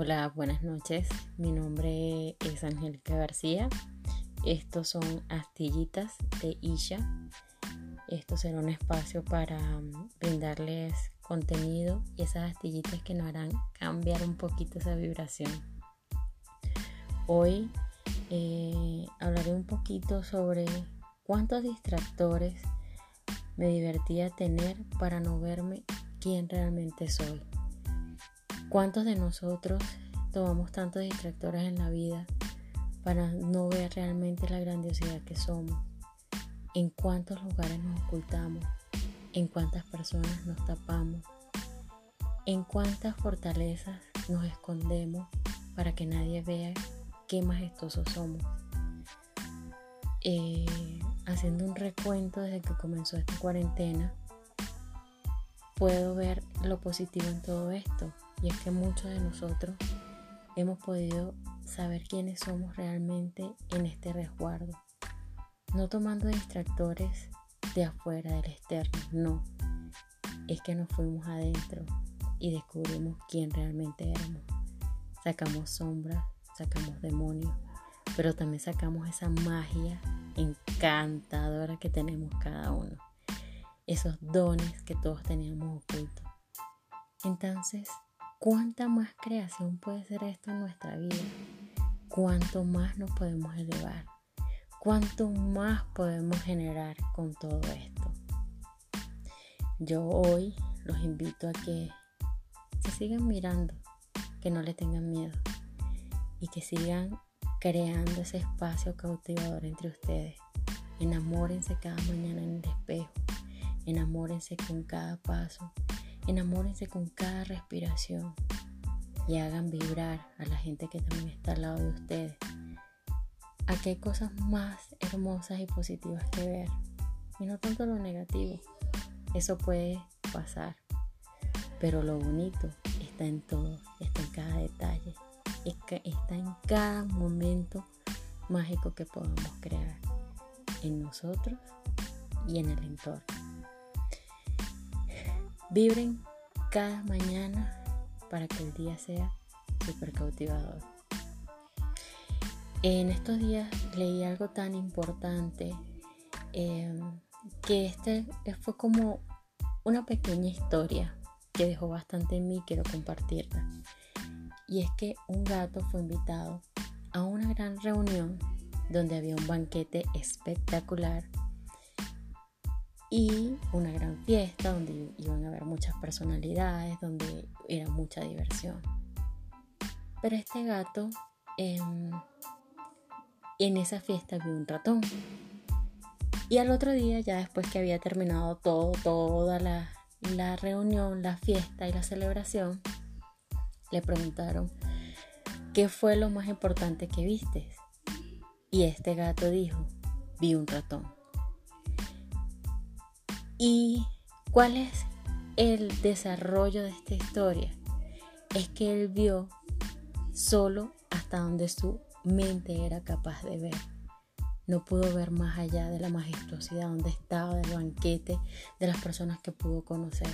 Hola, buenas noches. Mi nombre es Angélica García. Estos son astillitas de Isha. Esto será un espacio para mm, brindarles contenido y esas astillitas que nos harán cambiar un poquito esa vibración. Hoy eh, hablaré un poquito sobre cuántos distractores me divertía tener para no verme quién realmente soy. ¿Cuántos de nosotros tomamos tantos distractores en la vida para no ver realmente la grandiosidad que somos? ¿En cuántos lugares nos ocultamos? ¿En cuántas personas nos tapamos? ¿En cuántas fortalezas nos escondemos para que nadie vea qué majestuosos somos? Eh, haciendo un recuento desde que comenzó esta cuarentena, puedo ver lo positivo en todo esto y es que muchos de nosotros hemos podido saber quiénes somos realmente en este resguardo. No tomando distractores de afuera, del externo, no. Es que nos fuimos adentro y descubrimos quién realmente éramos. Sacamos sombras, sacamos demonios, pero también sacamos esa magia encantadora que tenemos cada uno. Esos dones que todos teníamos ocultos. Entonces, ¿Cuánta más creación puede ser esto en nuestra vida? ¿Cuánto más nos podemos elevar? ¿Cuánto más podemos generar con todo esto? Yo hoy los invito a que se sigan mirando, que no le tengan miedo y que sigan creando ese espacio cautivador entre ustedes. Enamórense cada mañana en el espejo, enamórense con cada paso, Enamórense con cada respiración y hagan vibrar a la gente que también está al lado de ustedes. Aquí hay cosas más hermosas y positivas que ver y no tanto lo negativo. Eso puede pasar, pero lo bonito está en todo, está en cada detalle, está en cada momento mágico que podamos crear en nosotros y en el entorno. Vibren cada mañana para que el día sea súper cautivador. En estos días leí algo tan importante em, que este fue como una pequeña historia que dejó bastante en mí, quiero compartirla. Y es que un gato fue invitado a una gran reunión donde había un banquete espectacular y una gran fiesta donde iban a haber muchas personalidades, donde era mucha diversión. Pero este gato em, en esa fiesta vio un ratón. Y al otro día, ya después que había terminado todo, toda la, la reunión, la fiesta y la celebración, le preguntaron, ¿qué fue lo más importante que viste? Y este gato dijo, vi un ratón. ¿Y cuál es el desarrollo de esta historia? Es que él vio solo hasta donde su mente era capaz de ver. No pudo ver más allá de la majestuosidad donde estaba, del banquete, de las personas que pudo conocer.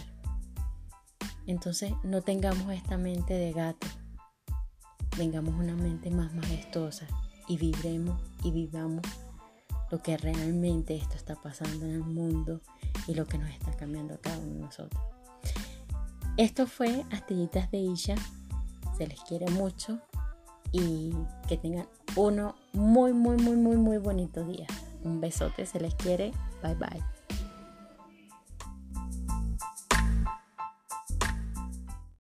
Entonces no tengamos esta mente de gato, tengamos una mente más majestuosa y vibremos y vivamos lo que realmente esto está pasando en el mundo y lo que nos está cambiando cada uno de nosotros. Esto fue Astillitas de Isha. Se les quiere mucho y que tengan uno muy, muy, muy, muy, muy bonito día. Un besote, se les quiere. Bye bye.